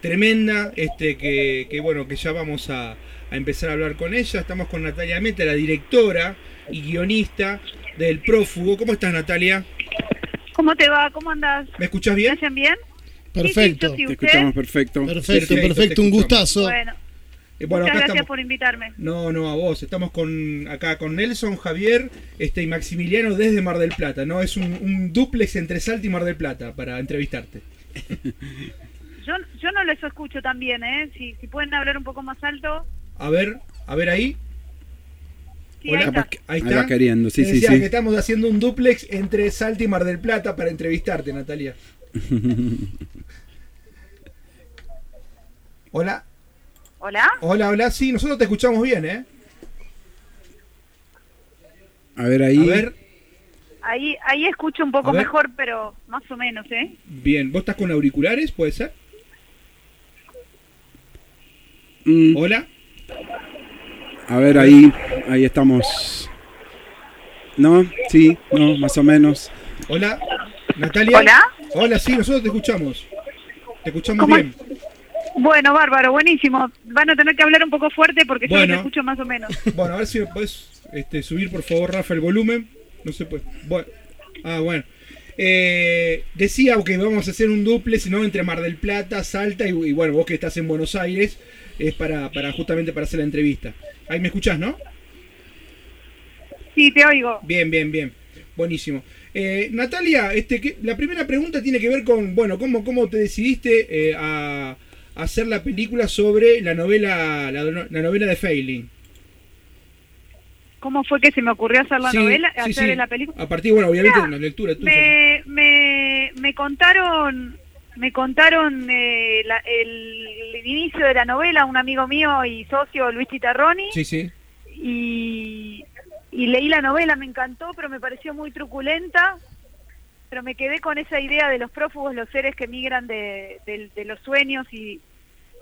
tremenda, este, que, que, bueno, que ya vamos a, a, empezar a hablar con ella. Estamos con Natalia Meta, la directora y guionista del Prófugo. ¿Cómo estás, Natalia? ¿Cómo te va? ¿Cómo andas? ¿Me escuchás bien? ¿Me hacen bien? Perfecto. Sí, sí, Te escuchamos perfecto. Perfecto, perfecto, un gustazo. Bueno, Eh, bueno, muchas acá gracias estamos- por invitarme. No, no, a vos. Estamos con acá con Nelson, Javier este, y Maximiliano desde Mar del Plata. ¿no? Es un, un duplex entre Salta y Mar del Plata para entrevistarte. Yo, yo no les escucho tan bien, ¿eh? Si, si pueden hablar un poco más alto. A ver, a ver ahí. Sí, Hola, ahí está. Ahí está. queriendo, sí, sí, sí. que estamos haciendo un duplex entre Salta y Mar del Plata para entrevistarte, Natalia. Hola, ¿Hola? hola, hola. Sí, nosotros te escuchamos bien, ¿eh? A ver ahí. A ver, Ahí, ahí escucho un poco mejor, pero más o menos, ¿eh? bien. ¿Vos estás con auriculares? ¿Puede ser? Mm, Hola. a ver ahí. Ahí estamos. ¿No? Sí, no, más o menos. Hola. Natalia. ¿Hola? Hola, sí, nosotros te escuchamos. Te escuchamos ¿Cómo bien. Bueno, bárbaro, buenísimo. Van a tener que hablar un poco fuerte porque yo Bueno. los escucho más o menos. Bueno, a ver si me puedes este, subir, por favor, Rafa, el volumen. No se puede. Bueno. Ah, bueno. Eh, decía que vamos a hacer un duple, sino entre Mar del Plata, Salta y, y bueno, vos que estás en Buenos Aires, es para, para justamente para hacer la entrevista. Ahí me escuchás, ¿no? Sí, te oigo. Bien, bien, bien. Buenísimo. Eh, Natalia, este, que, la primera pregunta tiene que ver con, bueno, cómo, cómo te decidiste eh, a, a hacer la película sobre la novela, la, la novela de Failing. ¿Cómo fue que se me ocurrió hacer la Sí, novela, sí, hacer sí. la película? A partir, bueno, obviamente Mira, de una lectura tuya. Me, me, me contaron me contaron eh, la- el, el inicio de la novela un amigo mío y socio Luis Chitarroni Sí, sí. y, y leí la novela, me encantó, pero me pareció muy truculenta, pero me quedé con esa idea de los prófugos, los seres que migran de, de- de los sueños y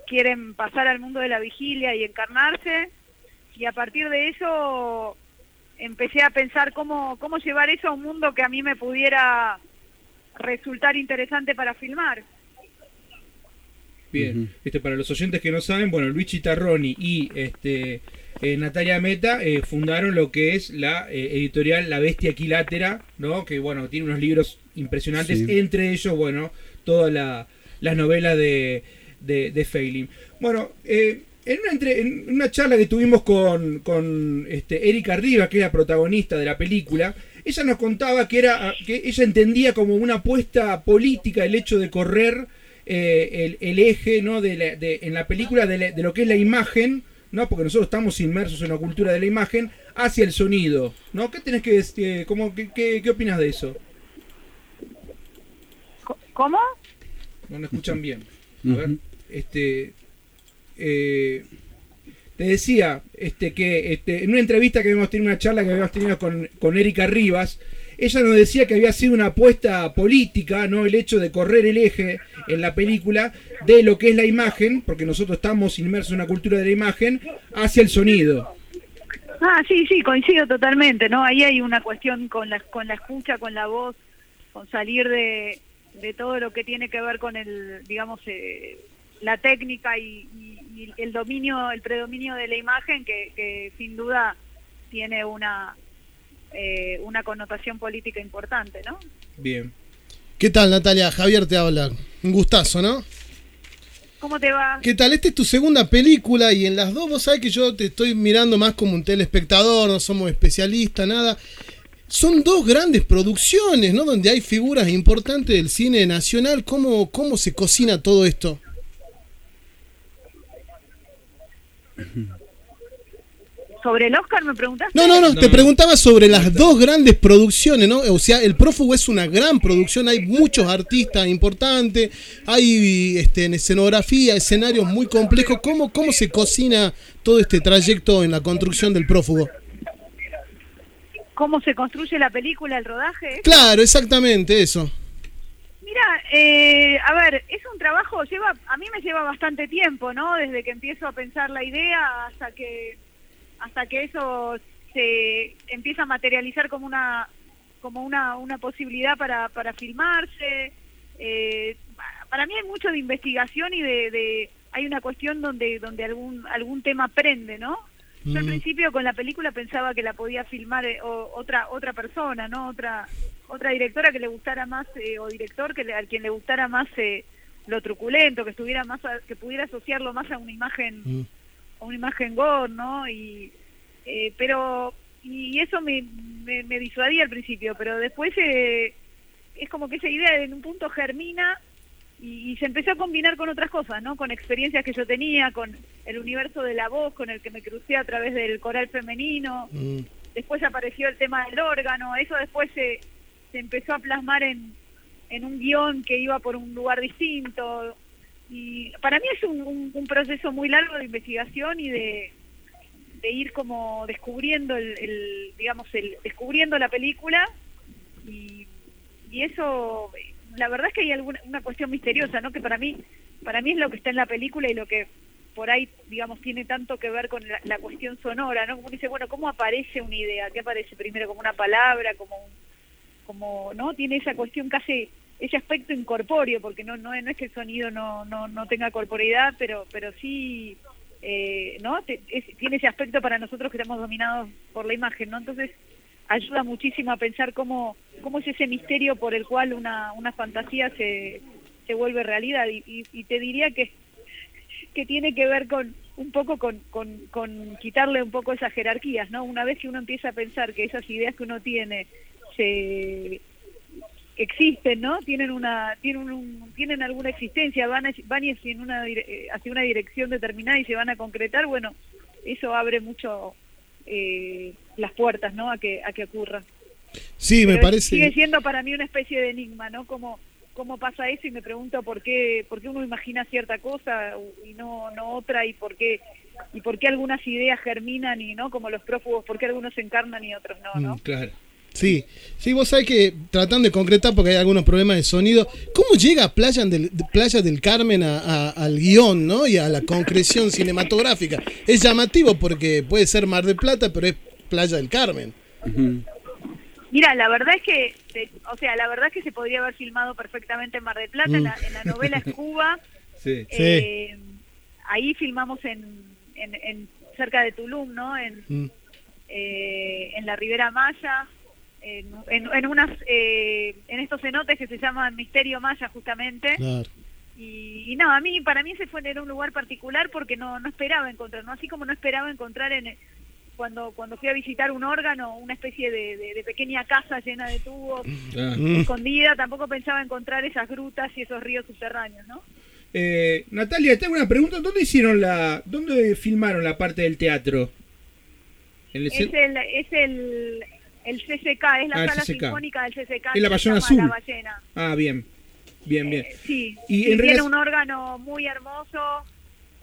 quieren pasar al mundo de la vigilia y encarnarse, y a partir de eso empecé a pensar cómo, cómo llevar eso a un mundo que a mí me pudiera resultar interesante para filmar. Bien. Ujú. Este, para los oyentes que no saben, bueno, Luis Chitarroni y este eh, Natalia Meta eh, fundaron lo que es la eh, editorial La Bestia Equilátera, ¿no? Que bueno, tiene unos libros impresionantes, Sí. entre ellos, bueno, todas la, las novelas de, de, de Failing. Bueno, eh, en, una entre- en una charla que tuvimos con, con este, Erika Rivas, que es la protagonista de la película, ella nos contaba que era que ella entendía como una apuesta política el hecho de correr eh, el, el eje ¿no? de, la- de- en la película de, la- de lo que es la imagen, ¿no? porque nosotros estamos inmersos en la cultura de la imagen, hacia el sonido. ¿no? ¿Qué tenés que decir? ¿Cómo, qué, qué, qué opinas de eso? ¿Cómo? No me escuchan bien. A ver, este. Eh, te decía este, que este, en una entrevista que habíamos tenido, una charla que habíamos tenido con, con Erika Rivas, ella nos decía que había sido una apuesta política, ¿no? El hecho de correr el eje en la película de lo que es la imagen, porque nosotros estamos inmersos en una cultura de la imagen, hacia el sonido. Ah, sí, sí, coincido totalmente, ¿no? Ahí hay una cuestión con la, con la escucha, con la voz, con salir de, de todo lo que tiene que ver con el, digamos, eh, la técnica y, y- y el dominio, el predominio de la imagen que, que sin duda tiene una, eh, una connotación política importante, ¿no? Bien. ¿Qué tal, Natalia? Javier te habla. Un gustazo, ¿no? ¿Cómo te va? ¿Qué tal? Esta es tu segunda película y en las dos vos sabés que yo te estoy mirando más como un telespectador, no somos especialistas, nada. Son dos grandes producciones, ¿no? Donde hay figuras importantes del cine nacional. ¿Cómo, cómo se cocina todo esto? ¿Sobre el Oscar me preguntaste? No, no, no, No, te no. preguntaba sobre las dos grandes producciones, ¿no? O sea, El Prófugo es una gran producción, hay muchos artistas importantes, hay este, en escenografía, escenarios muy complejos. ¿Cómo, ¿Cómo se cocina todo este trayecto en la construcción del Prófugo? ¿Cómo se construye la película, el rodaje? Claro, exactamente eso. Mira, eh, a ver, es un trabajo, lleva, a mí me lleva bastante tiempo, ¿no? Desde que empiezo a pensar la idea hasta que, hasta que eso se empieza a materializar como una, como una, una posibilidad para, para filmarse. Eh, para mí hay mucho de investigación y de, de hay una cuestión donde donde algún algún tema prende, ¿no? Yo al Mm. principio con la película pensaba que la podía filmar eh, o- otra otra persona, ¿no? Otra otra directora que le gustara más eh, o director que le, al quien le gustara más eh, lo truculento, que estuviera más a- que pudiera asociarlo más a una imagen Mm. a una imagen gore, ¿no? Y eh, pero y eso me, me, me disuadía al principio, pero después eh, es como que esa idea en un punto germina y, y se empezó a combinar con otras cosas, ¿no? Con experiencias que yo tenía, con el universo de la voz, con el que me crucé a través del coral femenino. Mm. Después apareció el tema del órgano, eso después se, se empezó a plasmar en, en un guion que iba por un lugar distinto. Y para mí es un, un- proceso muy largo de investigación y de, de ir como descubriendo el, digamos el descubriendo la película. Y, y eso la verdad es que hay alguna una cuestión misteriosa no que para mí para mí es lo que está en la película y lo que por ahí digamos tiene tanto que ver con la, la cuestión sonora no como dice bueno cómo aparece una idea qué aparece primero como una palabra como un, como no tiene esa cuestión casi ese aspecto incorpóreo porque no no, no es que el sonido no no, no tenga corporeidad pero pero sí eh, no tiene ese aspecto para nosotros que estamos dominados por la imagen no entonces ayuda muchísimo a pensar cómo cómo es ese misterio por el cual una una fantasía se se vuelve realidad. Y, y, y te diría que que tiene que ver con un poco con, con, con quitarle un poco esas jerarquías, ¿no? Una vez que uno empieza a pensar que esas ideas que uno tiene existen, ¿no? Tienen una tienen un, tienen alguna existencia, van a- van hacia una eh, hacia una dirección determinada y se van a concretar, bueno, eso abre mucho eh, las puertas, ¿no? A que a que ocurra. Sí, me parece. Sigue siendo para mí una especie de enigma, ¿no? Como cómo pasa eso y me pregunto por qué por qué uno imagina cierta cosa y no no otra y por qué y por qué algunas ideas germinan y no como los prófugos por qué algunos se encarnan y otros no no Mm, claro. Sí, sí, vos sabés que tratando de concretar porque hay algunos problemas de sonido, ¿cómo llega Playa del, Playa del Carmen a- a- al guion ¿no? y a la concreción cinematográfica? Es llamativo porque puede ser Mar del Plata, pero es Playa del Carmen. Mira, la verdad es que, o sea, la verdad es que se podría haber filmado perfectamente en Mar del Plata, en, la, en la novela es Cuba, Sí. Sí. eh, ahí filmamos en, en, en cerca de Tulum, ¿no? En, Mm, eh, en la Ribera Maya, en, en, en unas, eh, en estos cenotes que se llaman Misterio Maya justamente. claro. Y, y no, a mí, para mí ese fue era un lugar particular porque no, no esperaba encontrar, ¿no? Así como no esperaba encontrar en cuando cuando fui a visitar un órgano, una especie de, de- de pequeña casa llena de tubos, Ah. Mm. escondida, tampoco pensaba encontrar esas grutas y esos ríos subterráneos, ¿no? Eh, Natalia, tengo una pregunta. ¿Dónde hicieron la, dónde filmaron la parte del teatro? ¿En el Es el, es el, el CCK, es la Ah, sala sinfónica del CCK. Es la Ballena Azul. La ballena. Ah, bien, bien, bien. Eh, sí, Y en tiene un órgano muy hermoso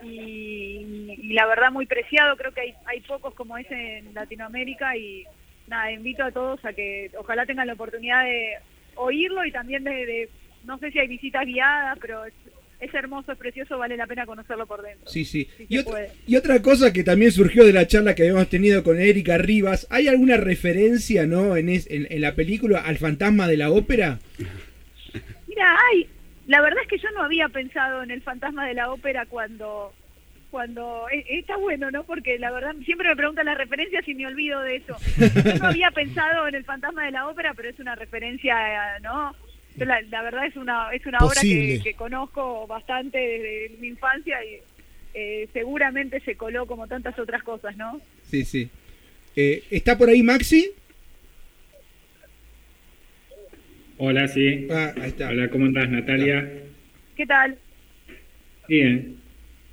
y, y la verdad muy preciado. Creo que hay, hay pocos como ese en Latinoamérica y nada, invito a todos a que ojalá tengan la oportunidad de oírlo y también de, de- no sé si hay visitas guiadas, pero es, hermoso, es precioso, vale la pena conocerlo por dentro. Sí, sí. Y, otra, puede. y otra cosa que también surgió de la charla que habíamos tenido con Erika Rivas, ¿hay alguna referencia, no, en, es- en, en la película al fantasma de la ópera? Mira, ay, la verdad es que yo no había pensado en el fantasma de la ópera cuando cuando eh, está bueno, ¿no? Porque la verdad siempre me preguntan las referencias y me olvido de eso. Yo no había pensado en el fantasma de la ópera, pero es una referencia, eh, ¿no? Yo La, la verdad es una es una obra que, que conozco bastante desde mi infancia y eh, seguramente se coló como tantas otras cosas, ¿no? Sí, sí. Eh, ¿Está por ahí Maxi? Hola, sí. Ah, ahí está. Hola, ¿cómo estás, Natalia? ¿Qué tal? Bien.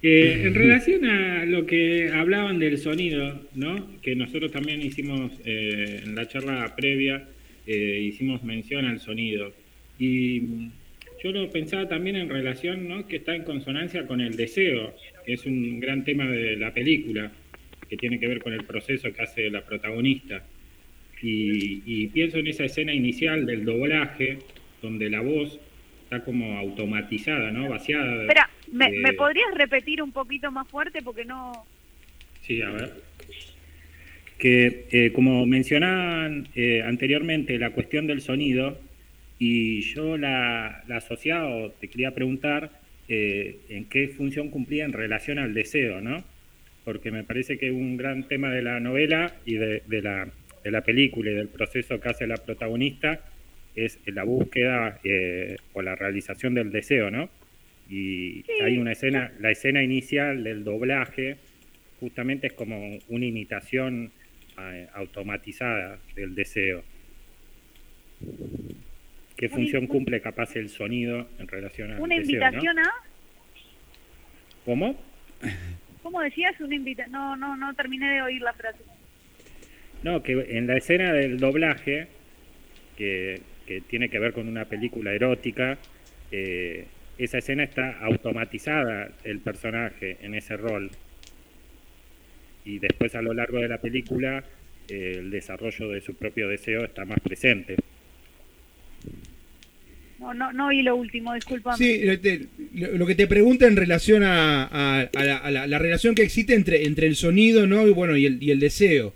Eh, en relación a lo que hablaban del sonido, ¿no? Que nosotros también hicimos eh, en la charla previa, eh, hicimos mención al sonido. Y mm, yo lo pensaba también en relación, ¿no? Que está en consonancia con el deseo, que es un gran tema de la película, que tiene que ver con el proceso que hace la protagonista. Y, y pienso en esa escena inicial del doblaje, donde la voz está como automatizada, ¿no? Vaciada. Espera, ¿me, de- ¿me podrías repetir un poquito más fuerte? Porque no... Sí, a ver. Que eh, como mencionaban eh, anteriormente, la cuestión del sonido Y yo la, la asociaba, o te quería preguntar, eh, en qué función cumplía en relación al deseo, ¿no? Porque me parece que un gran tema de la novela y de, de la, de la película y del proceso que hace la protagonista es la búsqueda eh, o la realización del deseo, ¿no? Y Sí. hay una escena, la escena inicial del doblaje, justamente es como una imitación eh, automatizada del deseo. ¿Qué función cumple capaz el sonido en relación al Una deseo, ¿no? invitación a... ¿Cómo? ¿Cómo decías? Una invita No, no, no terminé de oír la frase. No, que en la escena del doblaje, que, que tiene que ver con una película erótica, eh, esa escena está automatizada el personaje en ese rol. Y después a lo largo de la película eh, el desarrollo de su propio deseo está más presente. No, no, no oí lo último, disculpa. Sí, lo, te- lo- lo que te pregunta en relación a, a- a la, a la- la relación que existe entre, entre el sonido ¿no? y, bueno, y, el, y el deseo.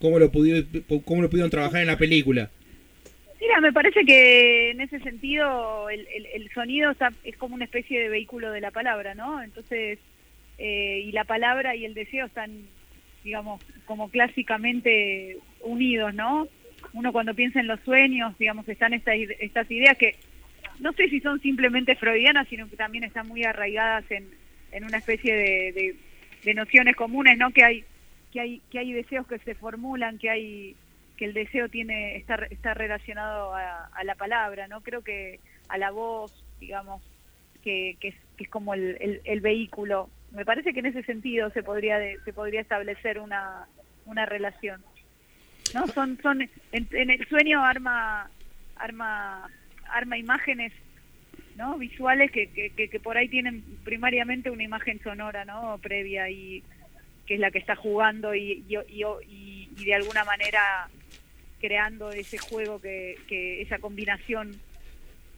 ¿Cómo lo, pudieron, ¿Cómo lo pudieron trabajar en la película? Mira, me parece que en ese sentido el, el- el sonido está- es como una especie de vehículo de la palabra, ¿no? Entonces, eh, y la palabra y el deseo están, digamos, como clásicamente unidos, ¿no? Uno cuando piensa en los sueños, digamos, están estas, estas ideas que no sé si son simplemente freudianas, sino que también están muy arraigadas en, en una especie de, de- nociones comunes, ¿no? Que hay, que hay, que hay deseos que se formulan, que hay que el deseo tiene está está relacionado a, a la palabra no creo que a la voz digamos que, que, es, que es como el, el, el vehículo. Me parece que en ese sentido se podría de- se podría establecer una una relación no son son en, en el sueño arma arma arma imágenes no visuales que, que, que, que por ahí tienen primariamente una imagen sonora no previa y que es la que está jugando y, y, y, y- y de alguna manera creando ese juego que, que esa combinación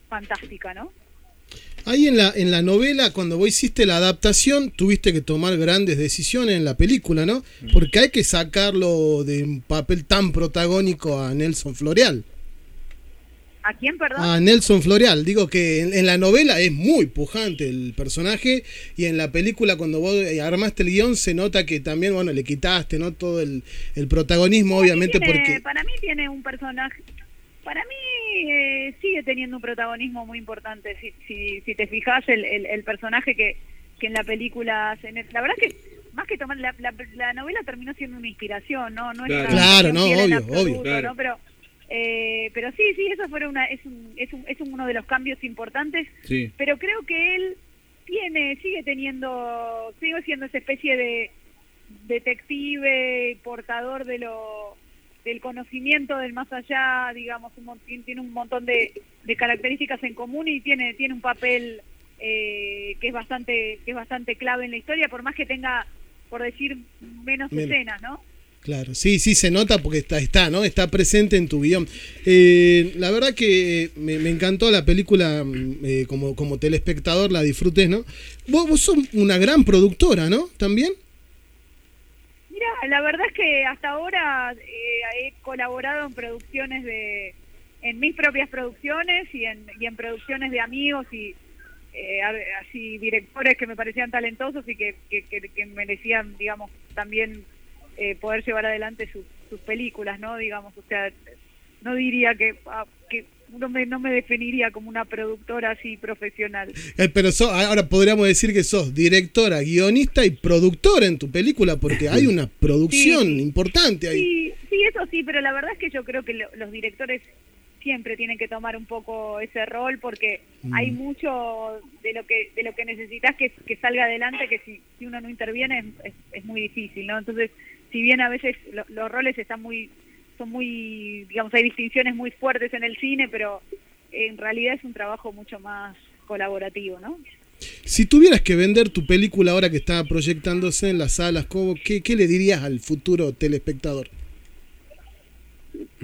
fantástica, ¿no? Ahí en la, en la novela, cuando vos hiciste la adaptación, tuviste que tomar grandes decisiones en la película, ¿no? Porque hay que sacarlo de un papel tan protagónico a Nelson Floreal. ¿A quién, perdón? A Nelson Floreal. Digo que en, en la novela es muy pujante el personaje y en la película cuando vos eh, armaste el guion se nota que también, bueno, le quitaste, ¿no? Todo el, el protagonismo, obviamente, Tiene- porque... Para mí tiene un personaje... Para mí eh, sigue teniendo un protagonismo muy importante. Si, si, si te fijas, el, el, el personaje que, que en la película... se La verdad es que más que tomar... La, la, la novela terminó siendo una inspiración, ¿no? no Claro. Claro, no, obvio, absoluto, obvio. Claro. ¿no? Pero, eh, pero sí, sí, eso fue una, es, un, es, un, es uno de los cambios importantes Sí. pero creo que él tiene, sigue teniendo, sigue siendo esa especie de detective, portador de lo del conocimiento del más allá, digamos, un, tiene- un montón de, de características en común y tiene tiene un papel eh, que es bastante que es bastante clave en la historia, por más que tenga, por decir, menos Menos. escenas, ¿no? Claro, sí, sí se nota porque está, está, ¿no? Está presente en tu guion. Eh, la verdad que me, me encantó la película, mm, eh, como, como telespectador la disfruté, ¿no? Vos, vos sos una gran productora, ¿no? ¿También? Mira, la verdad es que hasta ahora eh, he colaborado en producciones de, en mis propias producciones y en, y en producciones de amigos y eh, así directores que me parecían talentosos y que, que, que- que merecían, digamos, también eh, poder llevar adelante sus, sus películas, ¿no? Digamos, o sea, no diría que, ah, que no me, no me definiría como una productora así profesional. Eh, pero sos- ahora podríamos decir que sos directora, guionista y productora en tu película porque hay una producción Sí. importante ahí. Sí, sí, eso sí, pero la verdad es que yo creo que lo- los directores siempre tienen que tomar un poco ese rol porque Mm. hay mucho de lo que de lo que necesitas que, que salga adelante que si, si uno no interviene es, es, es muy difícil, ¿no? Entonces, si bien a veces lo- los roles están muy son muy, digamos, hay distinciones muy fuertes en el cine, pero en realidad es un trabajo mucho más colaborativo, ¿no? Si tuvieras que vender tu película ahora que está proyectándose en las salas, ¿cómo, qué, qué le dirías al futuro telespectador?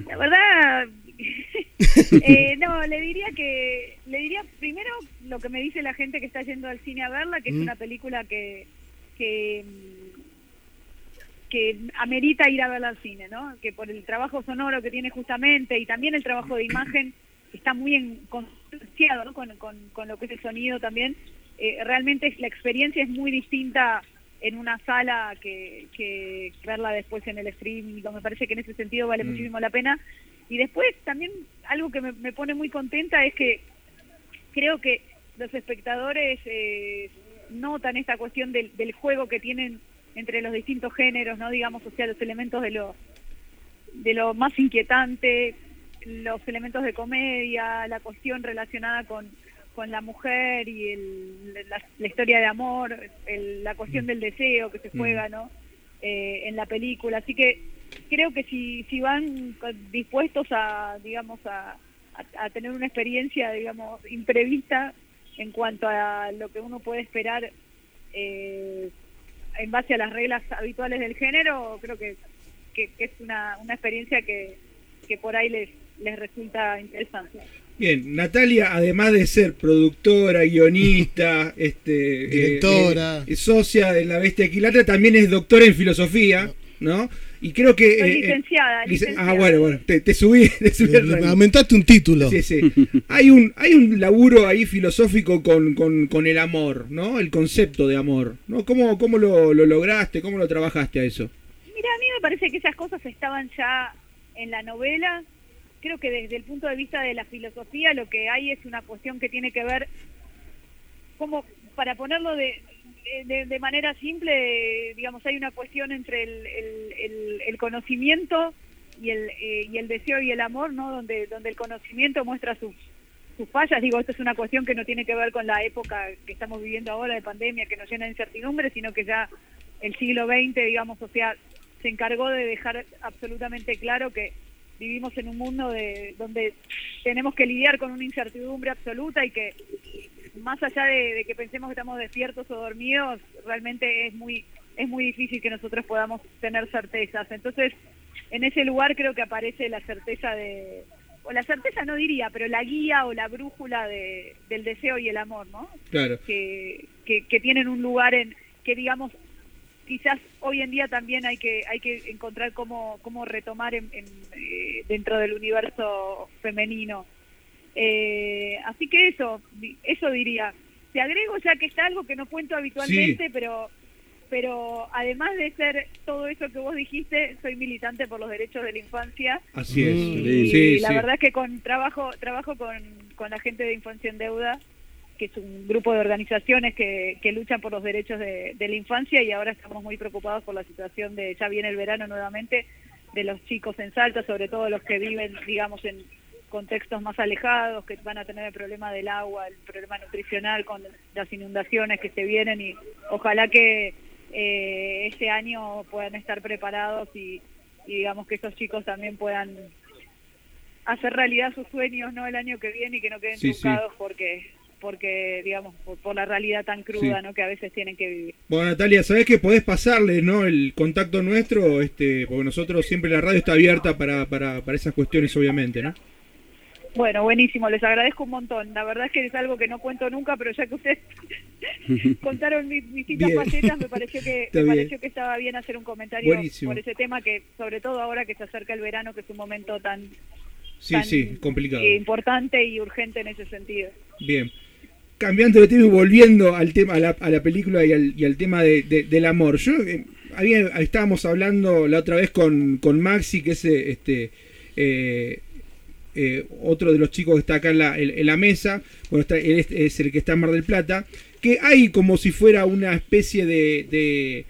La verdad, eh, no, le diría que, le diría primero lo que me dice la gente que está yendo al cine a verla, que es una película que, que, que amerita ir a verla al cine, ¿no? Que por el trabajo sonoro que tiene justamente y también el trabajo de imagen, está muy en, ¿no? con, con, con lo que es el sonido también. Eh, realmente la experiencia es muy distinta en una sala que, que verla después en el streaming. Me parece que en ese sentido vale Mm. muchísimo la pena. Y después también algo que me, me pone muy contenta es que creo que los espectadores eh, notan esta cuestión del, del juego que tienen entre los distintos géneros, no digamos, o sea, los elementos de lo de lo más inquietante, los elementos de comedia, la cuestión relacionada con, con la mujer y el, la, la historia de amor, el- la cuestión del deseo que se juega, ¿no? Eh, en la película. Así que creo que si, si van dispuestos a, digamos, a, a- a tener una experiencia, digamos, imprevista en cuanto a lo que uno puede esperar eh, en base a las reglas habituales del género, creo que, que, que es una, una experiencia que, que por ahí les, les resulta interesante. Bien, Natalia, además de ser productora, guionista, este, eh, Directora. eh, socia de la Bestia Equilatra, también es doctora en filosofía, ¿no? Y creo que... Soy eh, eh, licenciada, licen- licenciada. Ah, bueno, bueno, te, te subí, te subí. Aumentaste un título. Sí, sí. Hay un, hay un laburo ahí filosófico con, con, con el amor, ¿no? El concepto de amor, ¿no? ¿Cómo, cómo lo, lo lograste? ¿Cómo lo trabajaste a eso? Mira, a mí me parece que esas cosas estaban ya en la novela. Creo que desde el punto de vista de la filosofía lo que hay es una cuestión que tiene que ver, como para ponerlo de, de, de manera simple, digamos, hay una cuestión entre el, el, el- el conocimiento y el, eh, y el deseo y el amor, ¿no? Donde, donde el conocimiento muestra sus, sus fallas. Digo, esto es una cuestión que no tiene que ver con la época que estamos viviendo ahora de pandemia, que nos llena de incertidumbre, sino que ya el siglo XX, digamos, o sea, se encargó de dejar absolutamente claro que vivimos en un mundo de, donde tenemos que lidiar con una incertidumbre absoluta y que más allá de, de que pensemos que estamos despiertos o dormidos, realmente es muy es muy difícil que nosotros podamos tener certezas. Entonces, en ese lugar creo que aparece la certeza de, o la certeza no diría, pero la guía o la brújula de, del deseo y el amor, ¿no? Claro. que, que, que tienen un lugar en que digamos quizás hoy en día también hay que hay que encontrar cómo cómo retomar en, en, eh, dentro del universo femenino Eh, así que eso eso diría te agrego ya que está algo que no cuento habitualmente pero pero además de ser todo eso que vos dijiste soy militante por los derechos de la infancia Así es. Y Sí, la sí. verdad es que con trabajo trabajo con, con la gente de Infancia en Deuda, que es un grupo de organizaciones que, que luchan por los derechos de, de la infancia y ahora estamos muy preocupados por la situación de, ya viene el verano nuevamente, de los chicos en Salta, sobre todo los que viven, digamos, en contextos más alejados, que van a tener el problema del agua, el problema nutricional con las inundaciones que se vienen y ojalá que eh, este año puedan estar preparados y, y digamos que esos chicos también puedan hacer realidad sus sueños no el año que viene y que no queden Sí, porque porque digamos por, por la realidad tan cruda Sí. no que a veces tienen que vivir Bueno, Natalia, ¿sabés que podés pasarle ¿no? el contacto nuestro? Este, porque nosotros siempre la radio está abierta para, para, para esas cuestiones, obviamente, ¿no? Bueno buenísimo les agradezco un montón la verdad es que es algo que no cuento nunca pero ya que ustedes contaron mis distintas Bien. facetas me pareció que me pareció que estaba bien hacer un comentario Buenísimo. por ese tema que sobre todo ahora que se acerca el verano que es un momento tan Sí, tan, sí, complicado. importante y urgente en ese sentido Bien. Cambiando de tema y volviendo al tema, a la, a la película y al, y al tema de, de- del amor. Yo eh, había, estábamos hablando la otra vez con, con Maxi, que es eh, este eh, eh, otro de los chicos que está acá en la, en- la mesa. Bueno, está, es, el que está en Mar del Plata. Que hay como si fuera una especie de,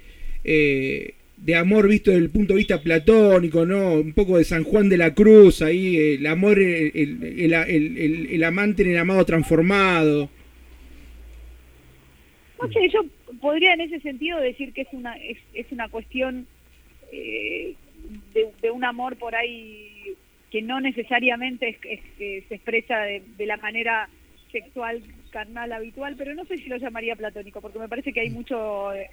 eh, de amor visto desde el punto de vista platónico, ¿no? Un poco de San Juan de la Cruz, ahí, el amor, el, el, el- amante en el amado transformado. No sé, yo podría en ese sentido decir que es una es, es una cuestión eh, de un amor por ahí que no necesariamente es, es- que se expresa de, de la manera sexual carnal habitual, pero no sé si lo llamaría platónico, porque me parece que hay mucho eh,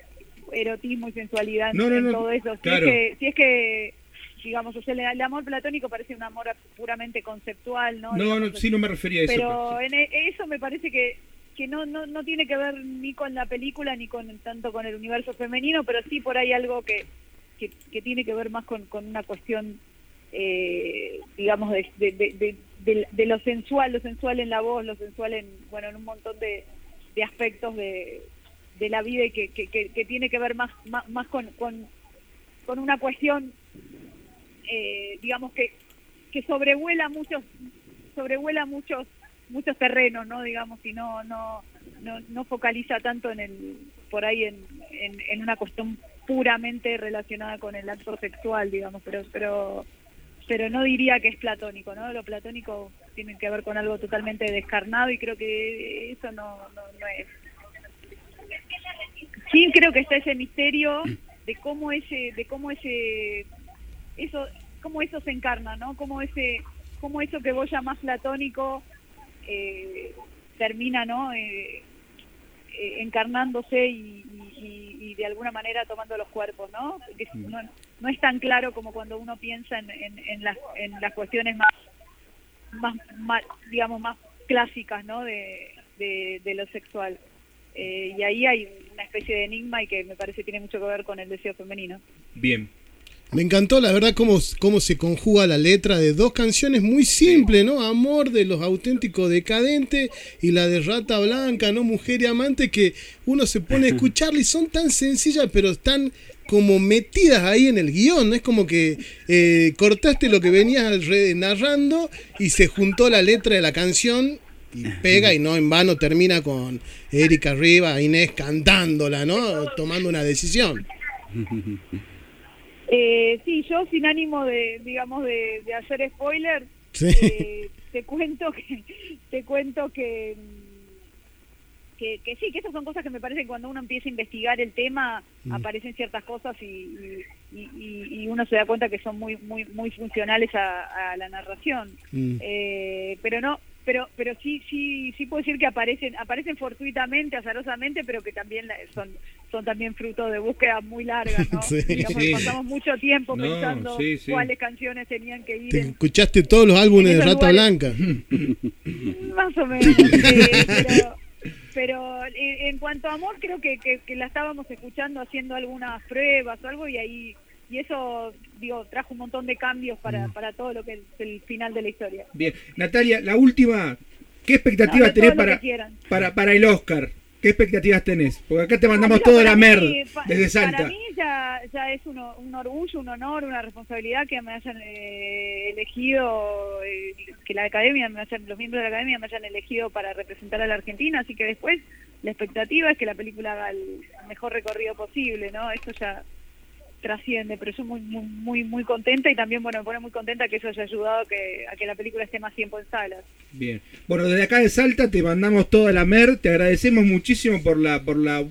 erotismo y sensualidad en, No, no, en no, todo eso. Si, claro. es que, si es que, digamos, o sea, el, el amor platónico parece un amor puramente conceptual, ¿no? No, no, sí, no me refería a eso. pero en e- eso me parece que que no, no no tiene que ver ni con la película ni con tanto con el universo femenino pero sí por ahí algo que que, que tiene que ver más con, con una cuestión eh, digamos, de, de, de, de, lo sensual, lo sensual en la voz, lo sensual en, bueno, en un montón de, de aspectos de, la vida y que, que, que, tiene que ver más, más, más con, con, con una cuestión, eh, digamos, que, que sobrevuela muchos, sobrevuela muchos muchos terrenos, ¿no? Digamos, y no, no, no, no focaliza tanto en el, por ahí en, en, en una cuestión puramente relacionada con el acto sexual, digamos, pero, pero, pero no diría que es platónico, ¿no? Lo platónico tiene que ver con algo totalmente descarnado y creo que eso no, no, es. Sí, creo que está ese misterio de cómo ese, de cómo ese, eso, cómo eso se encarna, ¿no? Cómo ese, cómo eso que vos llamás platónico eh, termina, ¿no? Eh, eh, encarnándose y, y, y, de alguna manera tomando los cuerpos, ¿no? Que no, no es tan claro como cuando uno piensa en, en, en, las, en las cuestiones más, más, más, digamos, más clásicas, ¿no? De, de, de lo sexual. Eh, y ahí hay una especie de enigma y que me parece tiene mucho que ver con el deseo femenino. Bien. Me encantó, la verdad, cómo, cómo se conjuga la letra de dos canciones muy simples, ¿no? Amor de los auténticos decadentes y la de Rata Blanca, ¿no? Mujer y amante, que uno se pone a escucharla y son tan sencillas, pero están como metidas ahí en el guion, ¿no? Es como que eh, cortaste lo que venías narrando y se juntó la letra de la canción y pega y no en vano termina con Erika Riva, Inés cantándola, ¿no? Tomando una decisión. Eh, sí, yo sin ánimo de, digamos, de, de hacer spoiler, Sí. eh, te cuento que, te cuento que, que, que sí, que esas son cosas que me parecen cuando uno empieza a investigar el tema, Mm. aparecen ciertas cosas y, y, y- y uno se da cuenta que son muy, muy, muy funcionales a, a la narración. Mm. Eh, pero no, pero, pero sí, sí, sí puedo decir que aparecen, aparecen fortuitamente, azarosamente, pero que también la- son, son también fruto de búsquedas muy largas, ¿no? Sí. Digamos, Sí. pasamos mucho tiempo No, pensando sí, sí. cuáles canciones tenían que ir Te en- escuchaste todos los álbumes de Rata lugares. Blanca. Más o menos. sí, pero pero en cuanto a amor, creo que, que, que la estábamos escuchando haciendo algunas pruebas o algo y ahí y eso digo trajo un montón de cambios para, Mm. para todo lo que es el final de la historia. Bien. Natalia, la última. ¿Qué No, expectativas de tenés para, para, para el Oscar? ¿Qué expectativas tenés? Porque acá te mandamos No, toda la mí, mer pa- desde Salta. Para mí ya, ya es un, un orgullo, un honor, una responsabilidad que me hayan eh, elegido, eh, que la academia, me hayan, los miembros de la academia me hayan elegido para representar a la Argentina, así que después la expectativa es que la película haga el mejor recorrido posible, ¿no? Esto ya trasciende, pero yo muy, muy, muy, muy contenta y también, bueno, me pone muy contenta que eso haya ayudado a que, a que la película esté más tiempo en salas. Bien. Bueno, desde acá de Salta te mandamos toda la mer. Te agradecemos muchísimo por la, por la,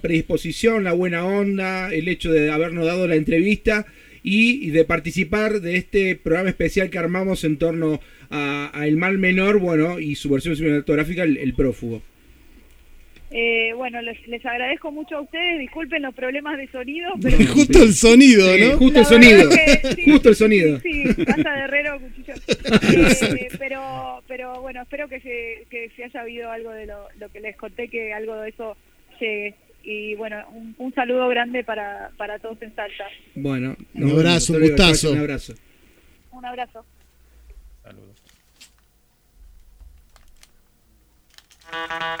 predisposición, la buena onda, el hecho de habernos dado la entrevista y, de participar de este programa especial que armamos en torno a, El Mal Menor, bueno, y su versión cinematográfica, El Prófugo. Eh, bueno, les, les agradezco mucho a ustedes, disculpen los problemas de sonido, pero... Justo el sonido, Sí, ¿no? justo el sonido. que sí, Justo el sonido. Sí, sí, casa de herrero, cuchillo. Eh, pero, pero bueno, espero que se, que se haya habido algo de lo, lo que les conté, que algo de eso llegue. Y bueno, un, un saludo grande para, para todos en Salta. Bueno, Un abrazo, un gustazo. Un abrazo. Un abrazo. Saludos. Hey!